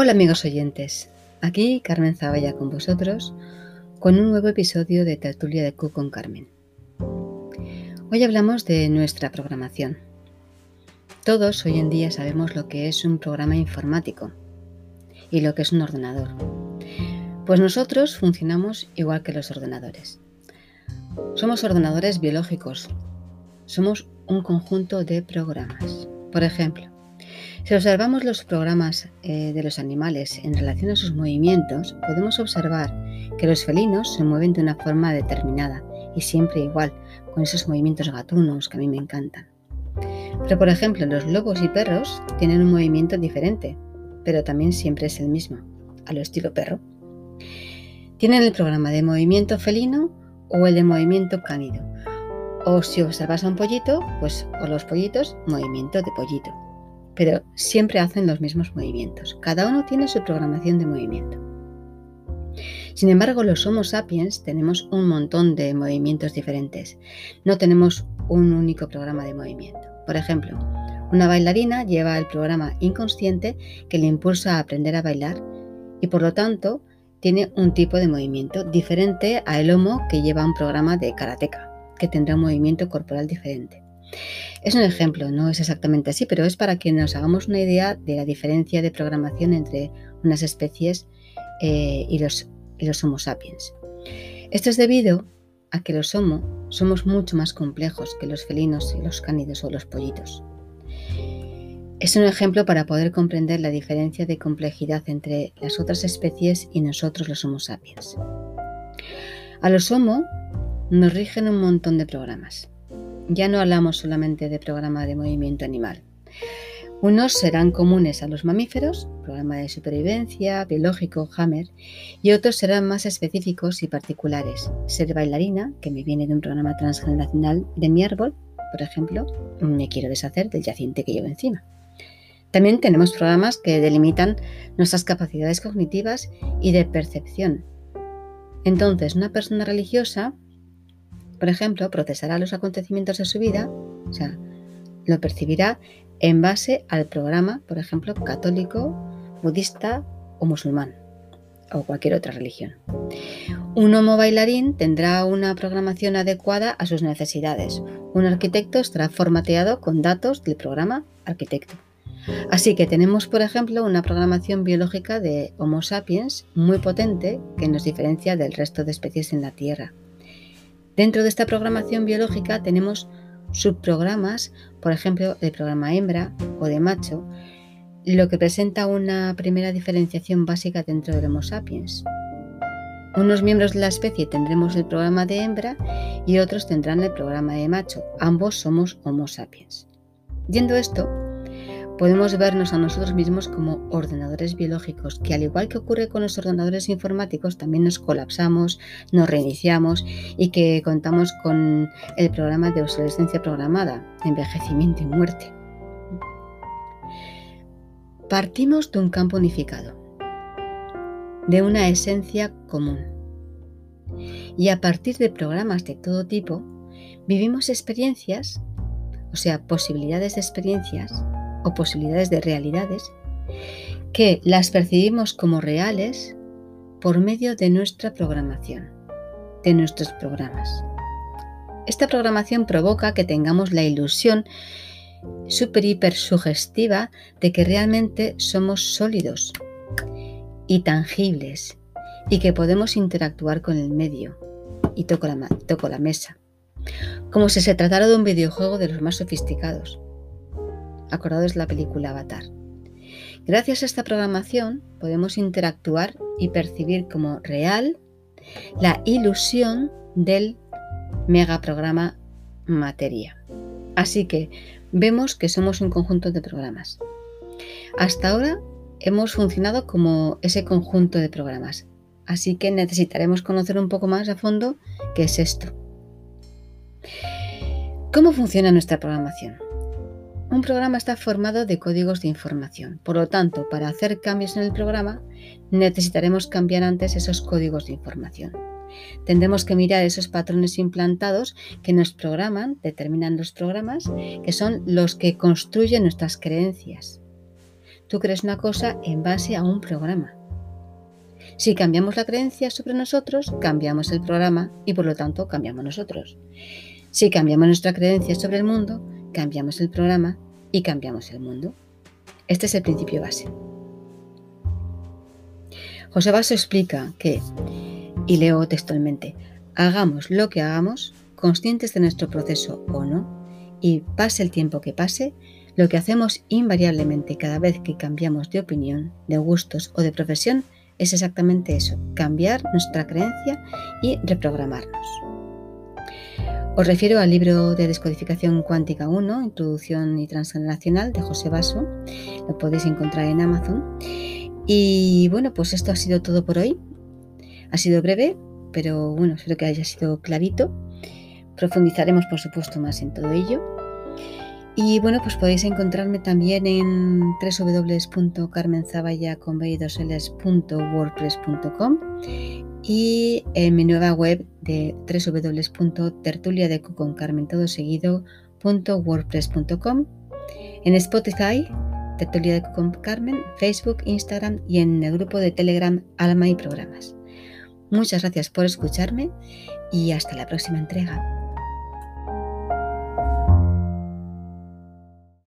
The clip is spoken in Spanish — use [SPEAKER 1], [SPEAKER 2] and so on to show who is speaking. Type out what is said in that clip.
[SPEAKER 1] Hola amigos oyentes, aquí Carmen Zavalla con vosotros con un nuevo episodio de Tertulia de Q con Carmen. Hoy hablamos de nuestra programación. Todos hoy en día sabemos lo que es un programa informático y lo que es un ordenador. Pues nosotros funcionamos igual que los ordenadores. Somos ordenadores biológicos. Somos un conjunto de programas. Por ejemplo, si observamos los programas eh, de los animales en relación a sus movimientos, podemos observar que los felinos se mueven de una forma determinada y siempre igual, con esos movimientos gatunos que a mí me encantan. Pero por ejemplo, los lobos y perros tienen un movimiento diferente, pero también siempre es el mismo, a lo estilo perro. Tienen el programa de movimiento felino o el de movimiento cánido. O si observas a un pollito, pues o los pollitos, movimiento de pollito. Pero siempre hacen los mismos movimientos. Cada uno tiene su programación de movimiento. Sin embargo, los Homo sapiens tenemos un montón de movimientos diferentes. No tenemos un único programa de movimiento. Por ejemplo, una bailarina lleva el programa inconsciente que le impulsa a aprender a bailar y por lo tanto tiene un tipo de movimiento diferente a el Homo que lleva un programa de karateka, que tendrá un movimiento corporal diferente. Es un ejemplo, no es exactamente así, pero es para que nos hagamos una idea de la diferencia de programación entre unas especies eh, y, los, y los Homo sapiens. Esto es debido a que los Homo somos mucho más complejos que los felinos y los cánidos o los pollitos. Es un ejemplo para poder comprender la diferencia de complejidad entre las otras especies y nosotros los Homo sapiens. A los Homo nos rigen un montón de programas. Ya no hablamos solamente de programa de movimiento animal. Unos serán comunes a los mamíferos, programa de supervivencia, biológico, Hammer, y otros serán más específicos y particulares. Ser bailarina, que me viene de un programa transgeneracional de mi árbol, por ejemplo, me quiero deshacer del yaciente que llevo encima. También tenemos programas que delimitan nuestras capacidades cognitivas y de percepción. Entonces, una persona religiosa, por ejemplo, procesará los acontecimientos de su vida, o sea, lo percibirá en base al programa, por ejemplo, católico, budista o musulmán, o cualquier otra religión. Un homo bailarín tendrá una programación adecuada a sus necesidades. Un arquitecto estará formateado con datos del programa arquitecto. Así que tenemos, por ejemplo, una programación biológica de Homo sapiens muy potente que nos diferencia del resto de especies en la Tierra. Dentro de esta programación biológica tenemos subprogramas, por ejemplo, el programa hembra o de macho, lo que presenta una primera diferenciación básica dentro del Homo sapiens. Unos miembros de la especie tendremos el programa de hembra y otros tendrán el programa de macho. Ambos somos Homo sapiens. Viendo esto, podemos vernos a nosotros mismos como ordenadores biológicos, que al igual que ocurre con los ordenadores informáticos, también nos colapsamos, nos reiniciamos y que contamos con el programa de obsolescencia programada, envejecimiento y muerte. Partimos de un campo unificado, de una esencia común. Y a partir de programas de todo tipo, vivimos experiencias, o sea, posibilidades de experiencias o posibilidades de realidades que las percibimos como reales por medio de nuestra programación, de nuestros programas. Esta programación provoca que tengamos la ilusión super hiper sugestiva de que realmente somos sólidos y tangibles y que podemos interactuar con el medio. Y toco la, toco la mesa, como si se tratara de un videojuego de los más sofisticados acordados la película Avatar. Gracias a esta programación podemos interactuar y percibir como real la ilusión del megaprograma materia. Así que vemos que somos un conjunto de programas. Hasta ahora hemos funcionado como ese conjunto de programas, así que necesitaremos conocer un poco más a fondo qué es esto. ¿Cómo funciona nuestra programación? Un programa está formado de códigos de información. Por lo tanto, para hacer cambios en el programa, necesitaremos cambiar antes esos códigos de información. Tendremos que mirar esos patrones implantados que nos programan, determinan los programas, que son los que construyen nuestras creencias. tú crees una cosa en base a un programa. Si cambiamos la creencia sobre nosotros, cambiamos el programa y por lo tanto cambiamos nosotros. Si cambiamos nuestra creencia sobre el mundo, cambiamos el programa y cambiamos el mundo. Este es el principio base. José Basso explica que, y leo textualmente, hagamos lo que hagamos, conscientes de nuestro proceso o no, y pase el tiempo que pase, lo que hacemos invariablemente cada vez que cambiamos de opinión, de gustos o de profesión es exactamente eso, cambiar nuestra creencia y reprogramarnos. Os refiero al libro de Descodificación Cuántica 1, Introducción y Transgeneracional de José Basso. Lo podéis encontrar en Amazon. Y bueno, pues esto ha sido todo por hoy. Ha sido breve, pero bueno, espero que haya sido clarito. Profundizaremos, por supuesto, más en todo ello. Y bueno, pues podéis encontrarme también en www.carmenzabayaconveidoseles.wordpress.com y en mi nueva web de www.tertuliadecuconcarmentodoseguido.wordpress.com en Spotify, Tertulia de con Carmen, Facebook, Instagram y en el grupo de Telegram Alma y Programas. Muchas gracias por escucharme y hasta la próxima entrega.